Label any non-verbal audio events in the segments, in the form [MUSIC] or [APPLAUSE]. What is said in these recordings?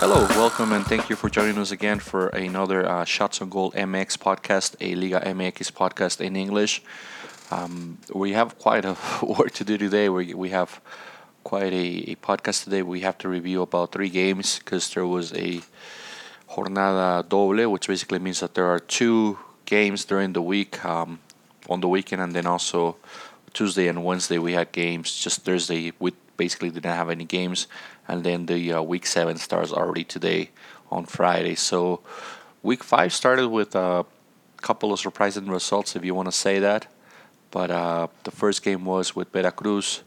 Hello, welcome, and thank you for joining us again for another uh, Shots on Goal MX podcast, a Liga MX podcast in English. Um, we have quite a [LAUGHS] work to do today. We, we have quite a, a podcast today. We have to review about three games because there was a jornada doble, which basically means that there are two games during the week um, on the weekend, and then also Tuesday and Wednesday we had games. Just Thursday we basically didn't have any games, and then the uh, week seven starts already today on Friday. So week five started with a couple of surprising results, if you want to say that. But uh, the first game was with Veracruz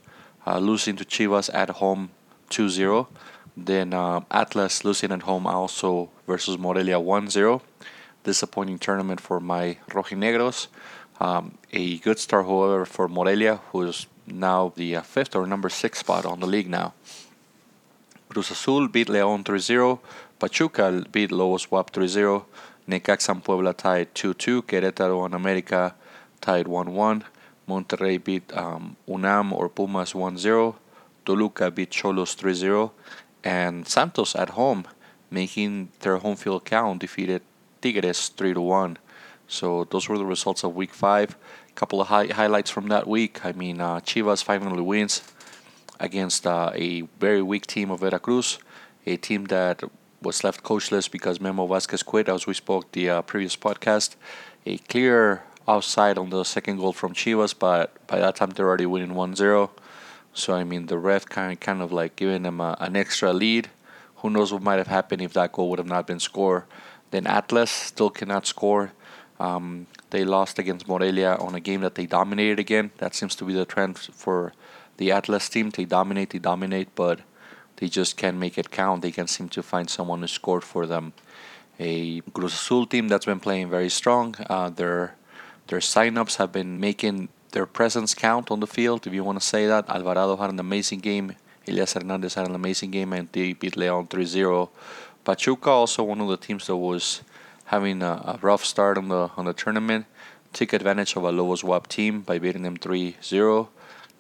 uh, losing to Chivas at home 2-0. Then uh, Atlas losing at home also versus Morelia 1-0. Disappointing tournament for my rojinegros. Um, a good start, however, for Morelia, who's now the uh, fifth or number six spot on the league now. Cruz Azul beat León 3-0. Pachuca beat Lobos BUAP 3-0. Necaxa and Puebla tied 2-2. Querétaro and América tied 1-1. Monterrey beat um, UNAM or Pumas 1-0. Toluca beat Xolos 3-0. And Santos at home, making their home field count, defeated Tigres 3-1. So those were the results of Week 5 couple of high- highlights from that week. I mean, uh, Chivas finally wins against uh, a very weak team of Veracruz, a team that was left coachless because Memo Vasquez quit, as we spoke the uh, previous podcast. A clear outside on the second goal from Chivas, but by that time they're already winning 1-0. So I mean, the ref kind kind of like giving them a, an extra lead. Who knows what might have happened if that goal would have not been scored? Then Atlas still cannot score. Um, they lost against Morelia on a game that they dominated again. That seems to be the trend for the Atlas team. They dominate, they dominate, but they just can't make it count. They can't seem to find someone who scored for them. A Cruz Azul team that's been playing very strong. Uh, their their signups have been making their presence count on the field, if you want to say that. Alvarado had an amazing game. Elias Hernandez had an amazing game, and they beat Leon 3-0. Pachuca also one of the teams that was having a, a, rough start on the on the tournament. Took advantage of a Lobos BUAP team by beating them 3-0.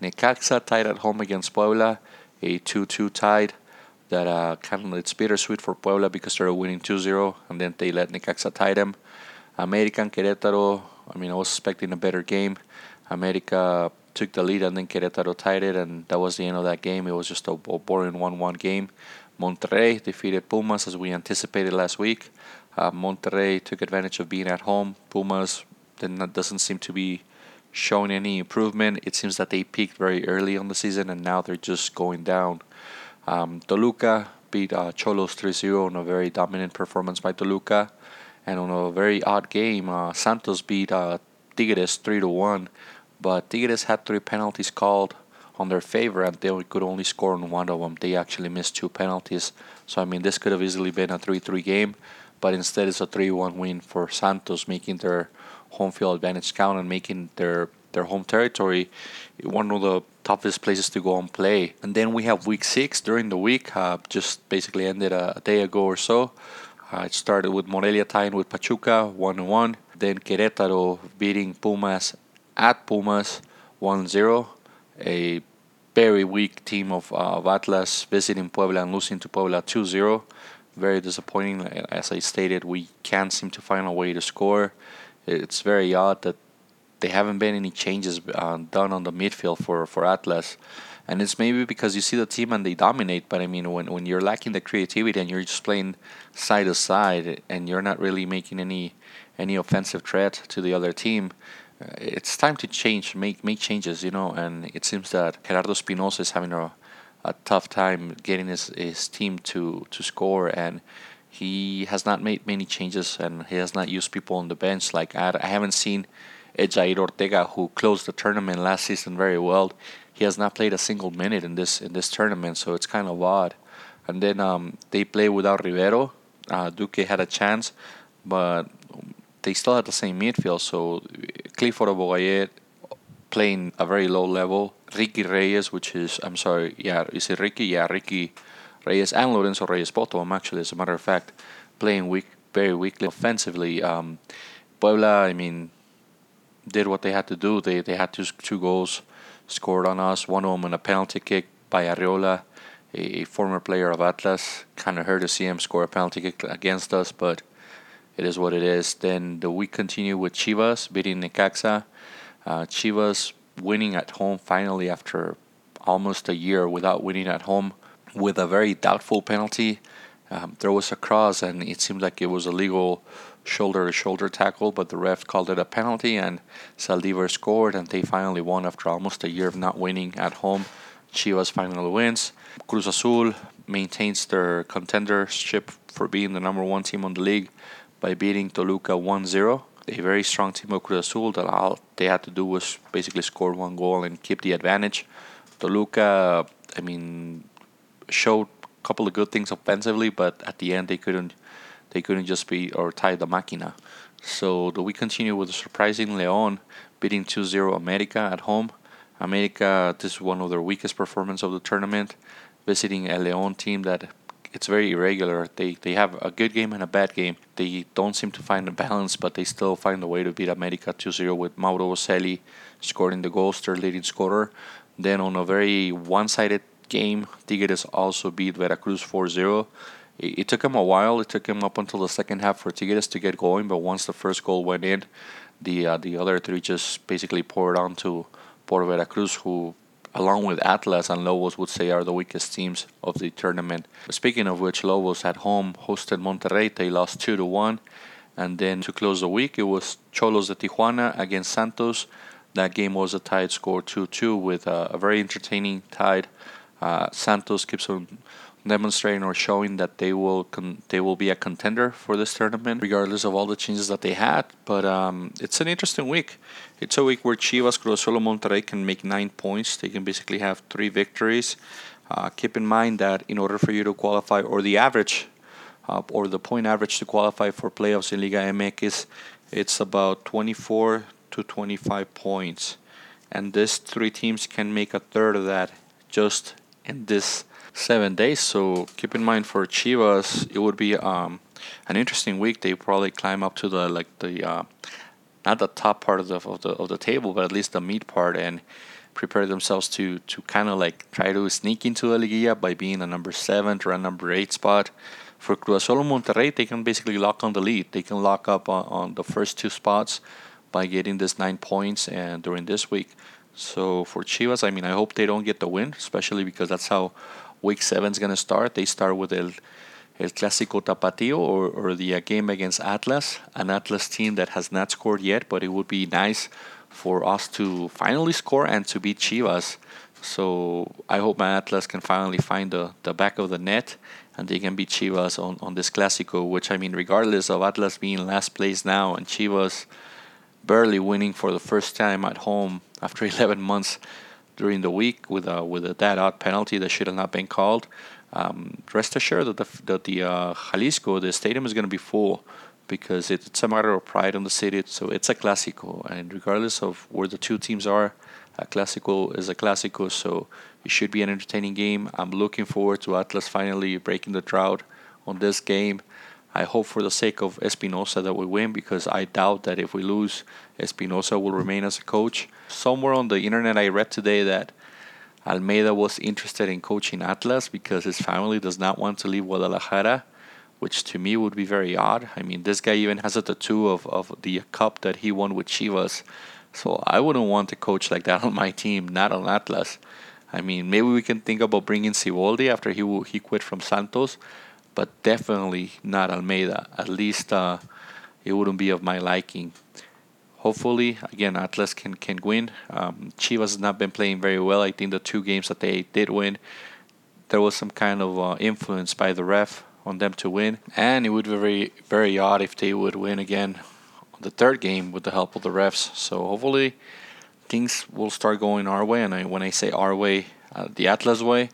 Necaxa tied at home against Puebla, a 2-2 tied. That uh, kind of it's bittersweet for Puebla because they're winning 2-0, and then they let Necaxa tie them. American Querétaro, I mean, I was expecting a better game. America took the lead and then Querétaro tied it, and that was the end of that game. It was just a, a boring 1 1 game. Monterrey defeated Pumas as we anticipated last week. Uh, Monterrey took advantage of being at home. Pumas not, doesn't seem to be showing any improvement. It seems that they peaked very early on the season and now they're just going down. Um, Toluca beat uh, Xolos 3 0 on a very dominant performance by Toluca. And on a very odd game, uh, Santos beat uh, Tigres 3 1. But Tigres had three penalties called on their favor and they could only score on one of them. They actually missed two penalties. So, I mean, this could have easily been a 3 3 game but instead it's a 3-1 win for Santos, making their home field advantage count and making their their home territory one of the toughest places to go and play. And then we have week six during the week, uh, just basically ended a, a, day ago or so. Uh, it started with Morelia tying with Pachuca 1 1. Then Querétaro beating Pumas at Pumas 1 0. A very weak team of, uh, of Atlas visiting Puebla and losing to Puebla 2 0 very disappointing. As I stated, we can't seem to find a way to score. It's very odd that there haven't been any changes uh, done on the midfield for, for Atlas. And it's maybe because you see the team and they dominate, but I mean, when, when you're lacking the creativity and you're just playing side to side and you're not really making any any offensive threat to the other team, uh, it's time to change, make make changes, you know. And it seems that Gerardo Espinoza is having a a tough time getting his, his team to, to score and he has not made many changes and he has not used people on the bench. Like I, I haven't seen Edyairth Ortega who closed the tournament last season very well. He has not played a single minute in this in this tournament so it's kind of odd. And then um, they play without Rivero. Uh, Duque had a chance but they still had the same midfield so Clifford Aboagye playing a very low level Ricky Reyes, which is, I'm sorry, yeah, is it Ricky? Yeah, Ricky Reyes and Lorenzo Reyes, them actually, as a matter of fact, playing weak, very weakly offensively. Um, Puebla, I mean, did what they had to do. They they had two two goals scored on us. One of them on a penalty kick by Arriola, a former player of Atlas. Kind of hurt to see him score a penalty kick against us, but it is what it is. Then the week continued with Chivas beating Necaxa. Uh, Chivas winning at home finally after almost a year without winning at home with a very doubtful penalty. Um, there was a cross, and it seemed like it was a legal shoulder to shoulder tackle, but the ref called it a penalty, and Saldivar scored, and they finally won after almost a year of not winning at home. Chivas finally wins. Cruz Azul maintains their contendership for being the number one team on the league by beating Toluca 1 0. A very strong team of Cruz Azul that all they had to do was basically score one goal and keep the advantage. Toluca, I mean, showed a couple of good things offensively, but at the end they couldn't they couldn't just be or tie the máquina. So do we continue with the surprising Leon beating 2-0 America at home. America, this is one of their weakest performance of the tournament, visiting a Leon team that it's very irregular. They they have a good game and a bad game. They don't seem to find a balance, but they still find a way to beat America 2-0 with Mauro Boselli scoring the goals, their leading scorer. Then on a very one-sided game, Tigres also beat Veracruz 4-0 it, it, took him a while. It took him up until the second half for Tigres to get going, but once the first goal went in, the uh, the other three just basically poured on to Port Veracruz, who, along with Atlas and Lobos, would say are the weakest teams of the tournament. Speaking of which, Lobos at home hosted Monterrey. They lost two to one, and then to close the week, it was Xolos de Tijuana against Santos. That game was a tied score 2-2 with uh, a very entertaining tied. Uh, Santos keeps on demonstrating or showing that they will con- they will be a contender for this tournament, regardless of all the changes that they had. But um, it's an interesting week. It's a week where Chivas, Cruz Azul, Monterrey can make nine points. They can basically have three victories. Uh, keep in mind that in order for you to qualify, or the average, uh, or the point average to qualify for playoffs in Liga MX, it's about 24 to 25 points, and these three teams can make a third of that just in this seven days. So keep in mind for Chivas, it would be um, an interesting week. They probably climb up to the like the uh, not the top part of the of the of the table, but at least the meat part and prepare themselves to to kind of like try to sneak into the Liguilla by being a number seven or a number eight spot. For Cruz Azul Monterrey, they can basically lock on the lead. They can lock up on, on the first two spots by getting this nine points and during this week. So for Chivas, I mean, I hope they don't get the win, especially because that's how week seven is going to start. They start with El, El Clásico Tapatío or, or the uh, game against Atlas, an Atlas team that has not scored yet, but it would be nice for us to finally score and to beat Chivas. So I hope my Atlas can finally find the, the back of the net and they can beat Chivas on, on this Clásico, which I mean, regardless of Atlas being last place now and Chivas barely winning for the first time at home after [LAUGHS] 11 months, during the week with a with a that odd penalty that should have not been called. Um, rest assured that the that the uh, Jalisco the stadium is going to be full because it's a matter of pride in the city. So it's a clásico, and regardless of where the two teams are, a clásico is a clásico. So it should be an entertaining game. I'm looking forward to Atlas finally breaking the drought on this game. I hope for the sake of Espinoza that we win because I doubt that if we lose, Espinoza will remain as a coach. Somewhere on the internet, I read today that Almeida was interested in coaching Atlas because his family does not want to leave Guadalajara, which to me would be very odd. I mean, this guy even has a tattoo of, of the cup that he won with Chivas. So I wouldn't want to coach like that [LAUGHS] on my team, not on Atlas. I mean, maybe we can think about bringing Siboldi after he he quit from Santos but definitely not Almeida. At least uh, it wouldn't be of my liking. Hopefully, again, Atlas can can win. Um, Chivas has not been playing very well. I think the two games that they did win, there was some kind of uh, influence by the ref on them to win, and it would be very very odd if they would win again on the third game with the help of the refs. So hopefully, things will start going our way. And I, when I say our way, uh, the Atlas way,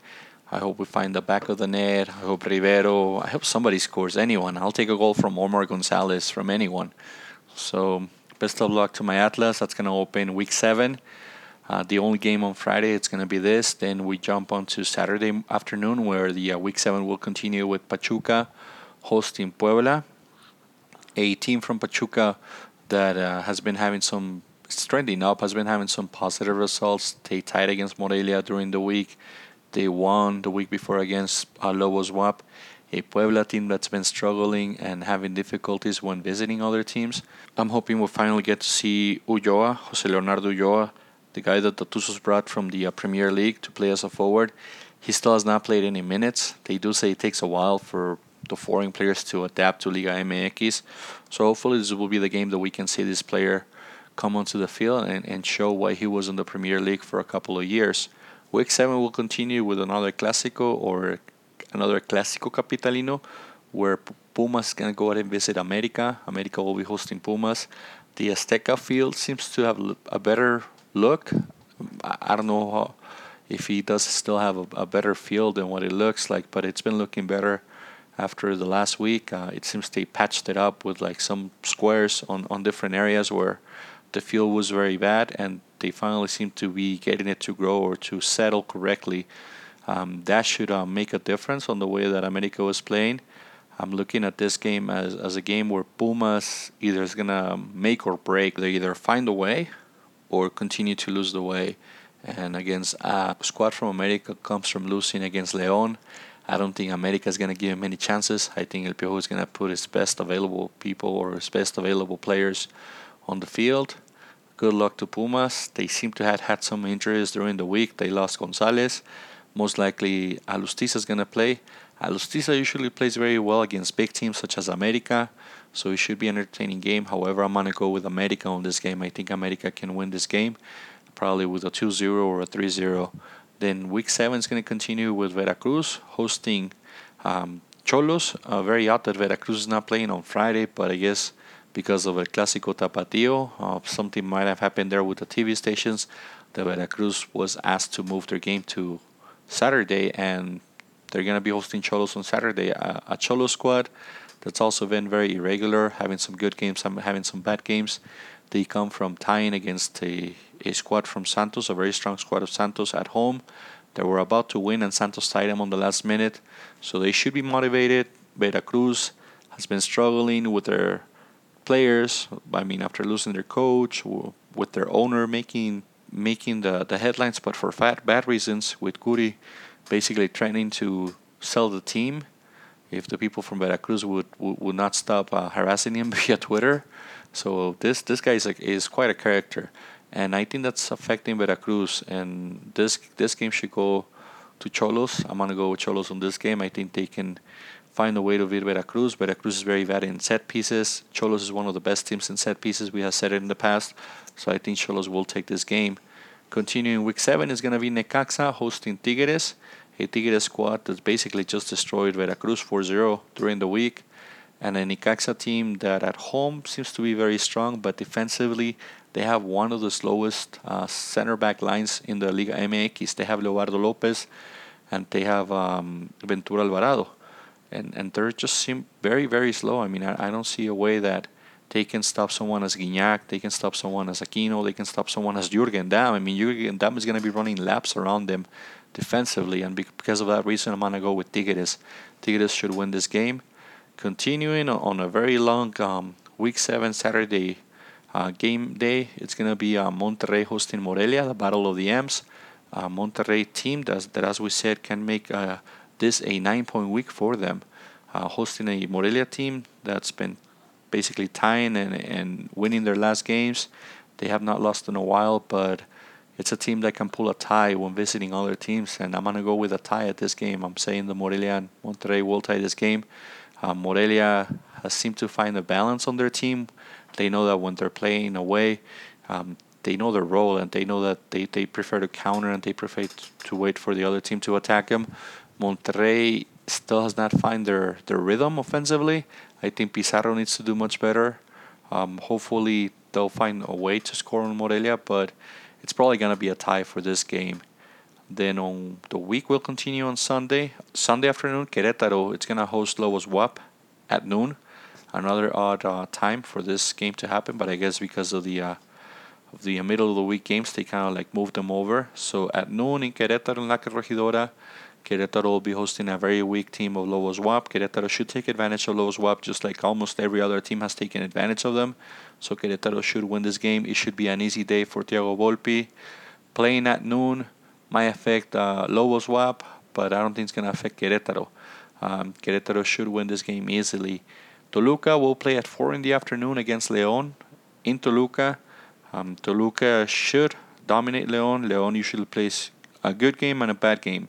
I hope we find the back of the net. I hope Rivero. I hope somebody scores. Anyone. I'll take a goal from Omar Gonzalez from anyone. So best of luck to my Atlas. That's gonna open week seven. Uh, the only game on Friday it's gonna be this. Then we jump on to Saturday afternoon where the uh, week seven will continue with Pachuca hosting Puebla, a team from Pachuca that uh, has been having some trending up, has been having some positive results. They tied against Morelia during the week They won the week before against uh, Lobos BUAP, a Puebla team that's been struggling and having difficulties when visiting other teams. I'm hoping we'll finally get to see Ulloa, Jose Leonardo Ulloa, the guy that the Tuzos brought from the uh, Premier League to play as a forward. He still has not played any minutes. They do say it takes a while for the foreign players to adapt to Liga MX. So hopefully this will be the game that we can see this player come onto the field and, and show why he was in the Premier League for a couple of years. Week 7 will continue with another Clásico or another Clásico Capitalino where Pumas can go out and visit America. America will be hosting Pumas. The Azteca field seems to have a better look. I don't know how, if he does still have a, a, better field than what it looks like, but it's been looking better after the last week. Uh, it seems they patched it up with like some squares on, on different areas where the field was very bad, and they finally seem to be getting it to grow or to settle correctly. Um, that should uh, make a difference on the way that America was playing. I'm looking at this game as, as a game where Pumas either is going to make or break. They either find a way or continue to lose the way. And against a squad from America comes from losing against Leon. I don't think America is going to give him any chances. I think El Piojo is going to put his best available people or his best available players on the field. Good luck to Pumas. They seem to have had some injuries during the week. They lost Gonzalez. Most likely, Alustiza is going to play. Alustiza usually plays very well against big teams such as America, so it should be an entertaining game. However, I'm going to go with America on this game. I think America can win this game, probably with a 2 0 or a 3 0. Then week 7 is going to continue with Veracruz hosting um, Xolos. Uh, very odd that Veracruz is not playing on Friday, but I guess because of a Clásico Tapatío. Uh, something might have happened there with the TV stations. The Veracruz was asked to move their game to Saturday, and they're going to be hosting Xolos on Saturday. Uh, a Xolos squad that's also been very irregular, having some good games, having some bad games. They come from tying against a, a squad from Santos, a very strong squad of Santos at home. They were about to win, and Santos tied them on the last minute. So they should be motivated. Veracruz has been struggling with their players. I mean, after losing their coach, with their owner making making the, the headlines, but for fat, bad reasons, with Kuri basically threatening to sell the team if the people from Veracruz would would, would not stop uh, harassing him [LAUGHS] via Twitter. So this this guy is is quite a character, and I think that's affecting Veracruz. And this this game should go to Xolos. I'm gonna go with Xolos on this game. I think they can find a way to beat Veracruz. Veracruz is very bad in set pieces. Xolos is one of the best teams in set pieces. We have said it in the past. So I think Xolos will take this game. Continuing week seven is going to be Necaxa hosting Tigres, a Tigres squad that's basically just destroyed Veracruz 4-0 during the week, and a Necaxa team that at home seems to be very strong, but defensively they have one of the slowest uh, center back lines in the Liga MX. They have Leobardo Lopez, and they have um, Ventura Alvarado and and they're just seem very very slow. I mean, I, I don't see a way that they can stop someone as Gignac, they can stop someone as Aquino, they can stop someone as Jürgen Damm. I mean, Jürgen Damm is going to be running laps around them defensively, and because of that reason, I'm going to go with Tigres. Tigres should win this game. Continuing on a very long um, Week 7 Saturday uh, game day, it's going to be uh, Monterrey hosting Morelia, the Battle of the M's. Uh, Monterrey team that, that, as we said, can make a this a nine point week for them, uh, hosting a Morelia team that's been basically tying and, and winning their last games. They have not lost in a while, but it's a team that can pull a tie when visiting other teams, and I'm gonna go with a tie at this game. I'm saying the Morelia and Monterrey will tie this game. Uh, Morelia has seemed to find a balance on their team. They know that when they're playing away, um, they know their role and they know that they, they prefer to counter and they prefer to wait for the other team to attack them. Monterrey still has not found their, their rhythm offensively. I think Pizarro needs to do much better. Um, hopefully, they'll find a way to score on Morelia, but it's probably going to be a tie for this game. Then on the week will continue on Sunday. Sunday afternoon, Querétaro, it's going to host Lobos BUAP at noon. Another odd uh, time for this game to happen, but I guess because of the uh, of the middle of the week games, they kind of like moved them over. So at noon in Querétaro, in La Corregidora, Querétaro will be hosting a very weak team of Lobos BUAP. Querétaro should take advantage of Lobos BUAP just like almost every other team has taken advantage of them. So Querétaro should win this game. It should be an easy day for Tiago Volpi. Playing at noon, might affect uh, Lobos BUAP, but I don't think it's going to affect Querétaro. Um, Querétaro should win this game easily. Toluca will play at 4 in the afternoon against León in Toluca. Um, Toluca should dominate León. León usually plays a good game and a bad game.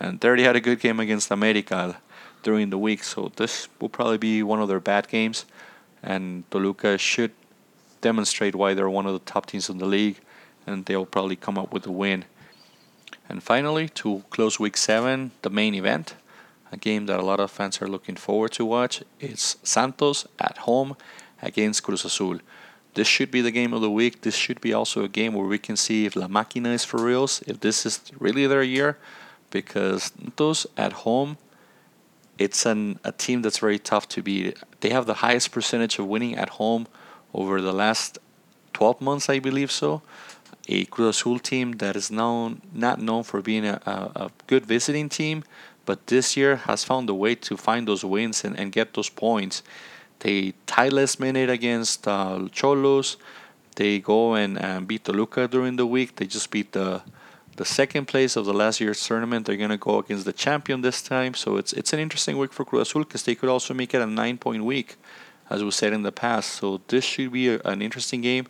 And they already had a good game against America during the week, so this will probably be one of their bad games. And Toluca should demonstrate why they're one of the top teams in the league, and they'll probably come up with a win. And finally, to close week seven, the main event, a game that a lot of fans are looking forward to watch. It's Santos at home against Cruz Azul. This should be the game of the week. This should be also a game where we can see if La Máquina is for reals, if this is really their year, because those at home, it's an, a team that's very tough to beat. They have the highest percentage of winning at home over the last 12 months, I believe so. A Cruz Azul team that is known not known for being a, a, a good visiting team, but this year has found a way to find those wins and, and get those points. They tie last minute against uh, Xolos. They go and, and beat Toluca during the week. They just beat the the second place of the last year's tournament. They're gonna go against the champion this time. So it's it's an interesting week for Cruz Azul because they could also make it a nine point week, as we said in the past. So this should be a, an interesting game.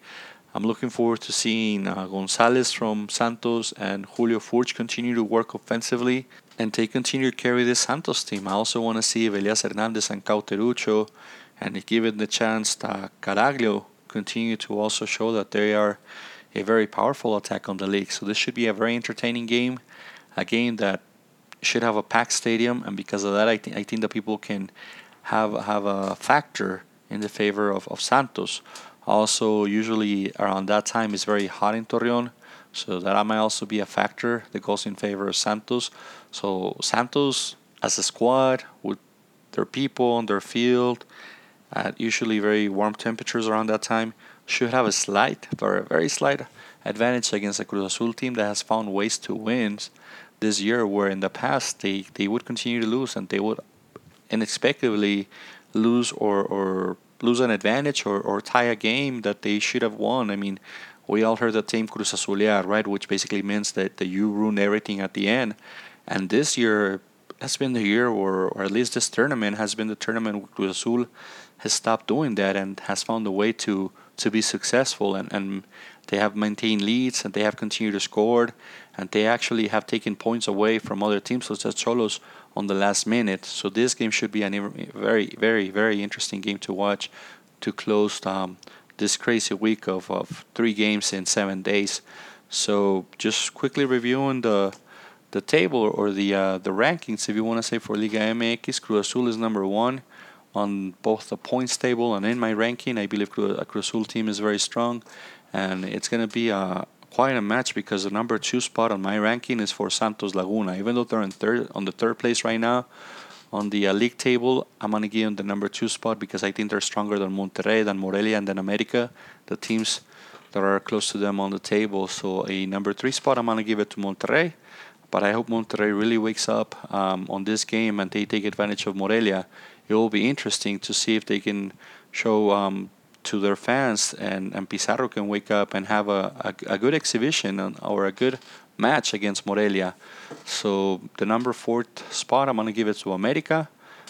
I'm looking forward to seeing uh, Gonzalez from Santos and Julio Furch continue to work offensively and they continue to carry this Santos team. I also want to see if Elias Hernandez and Cauteruccio and given the chance that Caraglio continue to also show that they are a very powerful attack on the league. So this should be a very entertaining game, a game that should have a packed stadium, and because of that, I think I think that people can have have a factor in the favor of, of Santos. Also, usually around that time is very hot in Torreon, so that might also be a factor that goes in favor of Santos. So Santos as a squad with their people on their field at usually very warm temperatures around that time should have a slight, very very slight advantage against a Cruz Azul team that has found ways to win this year, where in the past they, they would continue to lose and they would unexpectedly lose or, or lose an advantage or, or tie a game that they should have won. I mean, we all heard the term Cruz Azulear, right? Which basically means that, that you ruin everything at the end. And this year has been the year, or, or at least this tournament has been the tournament where Cruz Azul has stopped doing that and has found a way to, to be successful. And, and they have maintained leads and they have continued to score. And they actually have taken points away from other teams, such as Xolos, on the last minute. So this game should be a very, very, very interesting game to watch to close um, this crazy week of, of three games in seven days. So just quickly reviewing the the table or the uh, the rankings, if you want to say for Liga MX, Cruz Azul is number one on both the points table and in my ranking. I believe a Cruz Azul team is very strong, and it's going to be a quite a match because the number two spot on my ranking is for Santos Laguna. Even though they're in third on the third place right now, on the uh, league table, I'm gonna give them the number two spot because I think they're stronger than Monterrey, than Morelia, and than America, the teams that are close to them on the table. So a number three spot, I'm gonna give it to Monterrey. But I hope Monterrey really wakes up um, on this game and they take advantage of Morelia. It will be interesting to see if they can show um, to their fans and, and Pizarro can wake up and have a, a, a good exhibition or a good match against Morelia. So the number fourth spot, I'm going to give it to America.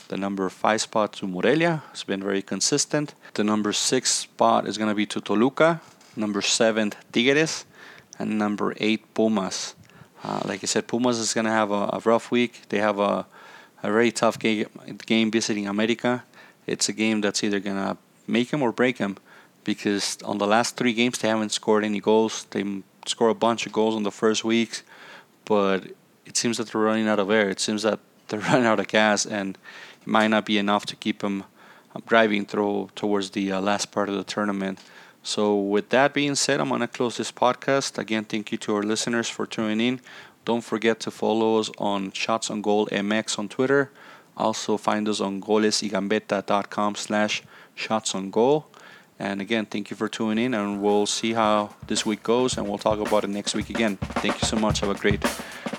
The number five spot to Morelia. It's been very consistent. The number six spot is going to be to Toluca. Number seven, Tigres. And number eight, Pumas. Uh, like I said, Pumas is going to have a, a, rough week. They have a, a very tough game, game visiting America. It's a game that's either going to make them or break them because on the last three games they haven't scored any goals. They score a bunch of goals in the first weeks, but it seems that they're running out of air. It seems that [LAUGHS] they're running out of gas, and it might not be enough to keep them um, driving through towards the uh, last part of the tournament. So, with that being said, I'm going to close this podcast. Again, thank you to our listeners for tuning in. Don't forget to follow us on Shots on Goal MX on Twitter. Also, find us on golesygambetta.com slash shots on goal. And again, thank you for tuning in, and we'll see how this week goes, and we'll talk about it next week again. Thank you so much. Have a great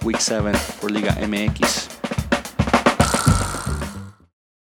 week seven for Liga MX.